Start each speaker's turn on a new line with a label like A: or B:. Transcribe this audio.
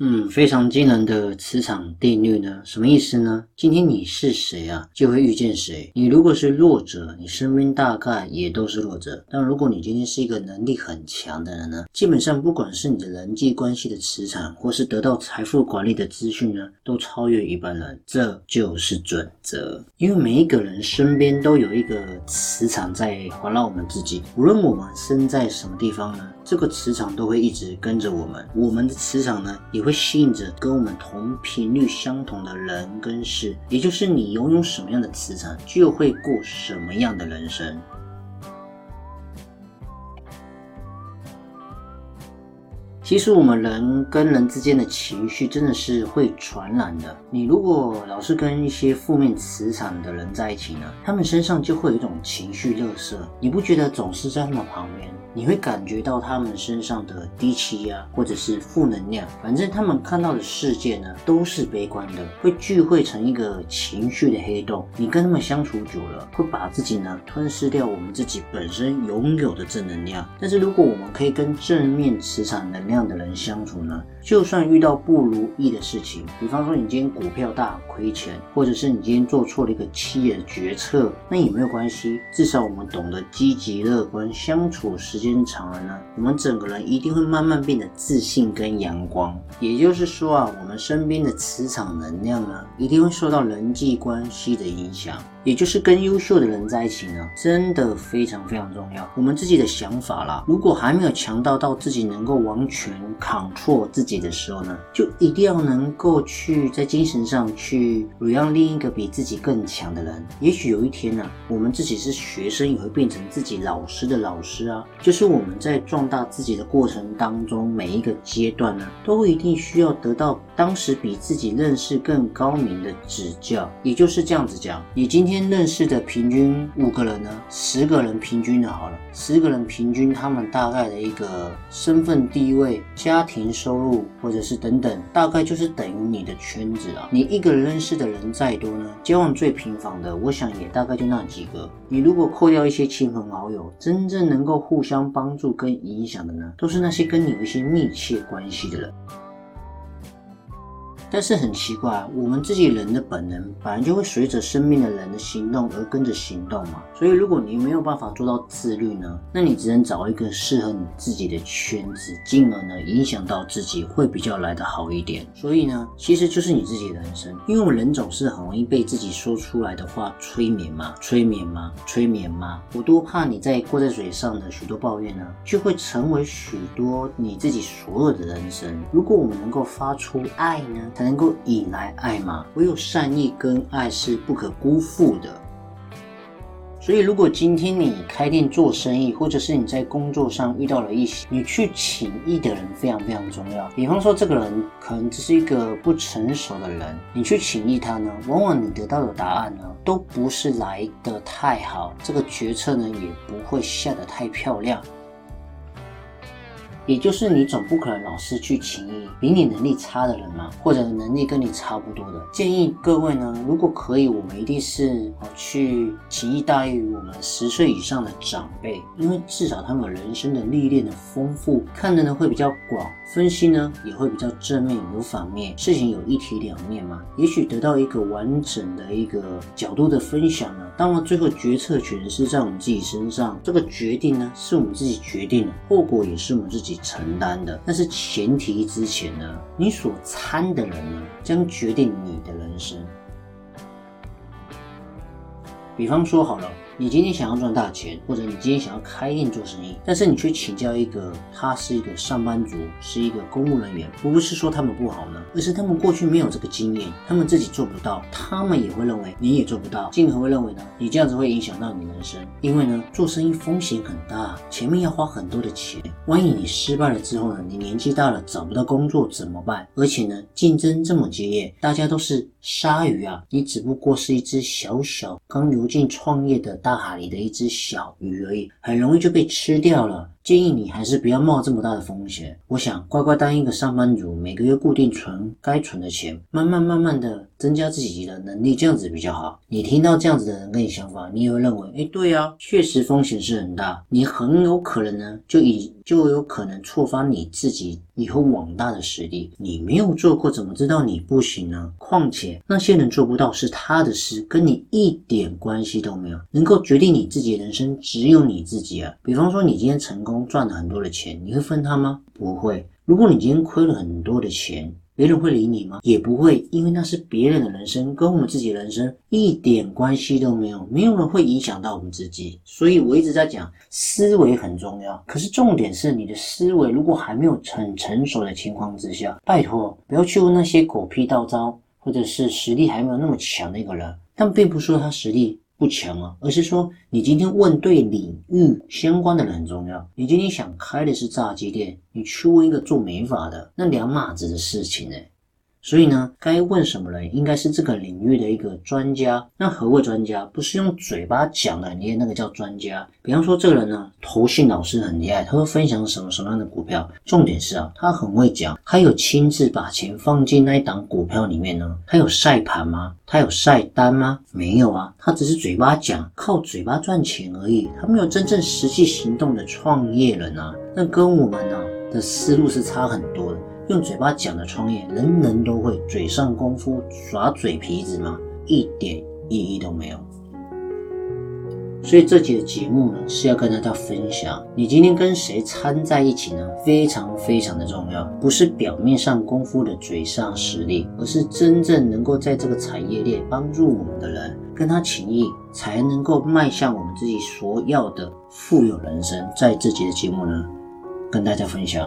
A: 嗯，非常惊人的磁场定律呢？什么意思呢？今天你是谁啊，就会遇见谁。你如果是弱者，你身边大概也都是弱者。但如果你今天是一个能力很强的人呢，基本上不管是你的人际关系的磁场，或是得到财富管理的资讯呢，都超越一般人。这就是准则。因为每一个人身边都有一个磁场在环绕我们自己，无论我们身在什么地方呢。这个磁场都会一直跟着我们，我们的磁场呢也会吸引着跟我们同频率相同的人跟事，也就是你拥有什么样的磁场，就会过什么样的人生。其实我们人跟人之间的情绪真的是会传染的。你如果老是跟一些负面磁场的人在一起呢，他们身上就会有一种情绪热色。你不觉得总是在他们旁边，你会感觉到他们身上的低气压或者是负能量？反正他们看到的世界呢都是悲观的，会聚会成一个情绪的黑洞。你跟他们相处久了，会把自己呢吞噬掉我们自己本身拥有的正能量。但是如果我们可以跟正面磁场能量，的人相处呢？就算遇到不如意的事情，比方说你今天股票大亏钱，或者是你今天做错了一个企业的决策，那也没有关系。至少我们懂得积极乐观，相处时间长了呢，我们整个人一定会慢慢变得自信跟阳光。也就是说啊，我们身边的磁场能量呢，一定会受到人际关系的影响。也就是跟优秀的人在一起呢，真的非常非常重要。我们自己的想法啦，如果还没有强大到自己能够完全扛错自己的时候呢，就一定要能够去在精神上去让另一个比自己更强的人。也许有一天呢，我们自己是学生，也会变成自己老师的老师啊。就是我们在壮大自己的过程当中，每一个阶段呢，都一定需要得到当时比自己认识更高明的指教。也就是这样子讲，你今天。今天认识的平均五个人呢，十个人平均的好了，十个人平均他们大概的一个身份地位、家庭收入或者是等等，大概就是等于你的圈子啊。你一个人认识的人再多呢，交往最频繁的，我想也大概就那几个。你如果扣掉一些亲朋好友，真正能够互相帮助跟影响的呢，都是那些跟你有一些密切关系的人。但是很奇怪，我们自己人的本能本来就会随着身边的人的行动而跟着行动嘛。所以如果你没有办法做到自律呢，那你只能找一个适合你自己的圈子，进而呢影响到自己会比较来得好一点。所以呢，其实就是你自己的人生，因为我们人总是很容易被自己说出来的话催眠嘛，催眠嘛，催眠嘛。我多怕你在挂在嘴上的许多抱怨呢，就会成为许多你自己所有的人生。如果我们能够发出爱呢？能够引来爱吗？唯有善意跟爱是不可辜负的。所以，如果今天你开店做生意，或者是你在工作上遇到了一些你去请益的人，非常非常重要。比方说，这个人可能只是一个不成熟的人，你去请益他呢，往往你得到的答案呢，都不是来的太好，这个决策呢，也不会下得太漂亮。也就是你总不可能老是去请益比你能力差的人嘛，或者能力跟你差不多的。建议各位呢，如果可以，我们一定是去请益大于我们十岁以上的长辈，因为至少他们人生的历练的丰富，看的呢会比较广，分析呢也会比较正面有反面，事情有一体两面嘛。也许得到一个完整的一个角度的分享呢，当然最后决策权是在我们自己身上，这个决定呢是我们自己决定的，后果也是我们自己。承担的，但是前提之前呢，你所参的人呢，将决定你的人生。比方说好了，你今天想要赚大钱，或者你今天想要开店做生意，但是你去请教一个他是一个上班族，是一个公务人员，不是说他们不好呢，而是他们过去没有这个经验，他们自己做不到，他们也会认为你也做不到，进而会认为呢，你这样子会影响到你人生，因为呢，做生意风险很大，前面要花很多的钱，万一你失败了之后呢，你年纪大了找不到工作怎么办？而且呢，竞争这么激烈，大家都是鲨鱼啊，你只不过是一只小小刚游进创业的大海里的一只小鱼而已，很容易就被吃掉了。建议你还是不要冒这么大的风险。我想乖乖当一个上班族，每个月固定存该存的钱，慢慢慢慢的增加自己的能力，这样子比较好。你听到这样子的人跟你想法，你也会认为，哎，对呀，确实风险是很大，你很有可能呢，就以就有可能触发你自己以后往大的实力。你没有做过，怎么知道你不行呢？况且那些人做不到是他的事，跟你一点关系都没有。能够决定你自己的人生，只有你自己啊。比方说，你今天成功。赚了很多的钱，你会分他吗？不会。如果你今天亏了很多的钱，别人会理你吗？也不会，因为那是别人的人生，跟我们自己人生一点关系都没有。没有人会影响到我们自己。所以我一直在讲，思维很重要。可是重点是，你的思维如果还没有很成熟的情况之下，拜托不要去问那些狗屁道招，或者是实力还没有那么强的一个人。但并不说他实力。不强啊，而是说你今天问对领域相关的人很重要。你今天想开的是炸鸡店，你去问一个做美发的，那两码子的事情呢。所以呢，该问什么人，应该是这个领域的一个专家。那何谓专家？不是用嘴巴讲的你也，那个叫专家。比方说，这个人呢，投信老师很厉害，他会分享什么什么样的股票。重点是啊，他很会讲，他有亲自把钱放进那一档股票里面呢。他有晒盘吗？他有晒单吗？没有啊，他只是嘴巴讲，靠嘴巴赚钱而已。他没有真正实际行动的创业人啊。那跟我们呢的思路是差很多的。用嘴巴讲的创业，人人都会，嘴上功夫耍嘴皮子吗？一点意义都没有。所以这集的节目呢，是要跟大家分享，你今天跟谁掺在一起呢？非常非常的重要，不是表面上功夫的嘴上实力，而是真正能够在这个产业链帮助我们的人，跟他情谊，才能够迈向我们自己所要的富有人生。在这集的节目呢，跟大家分享。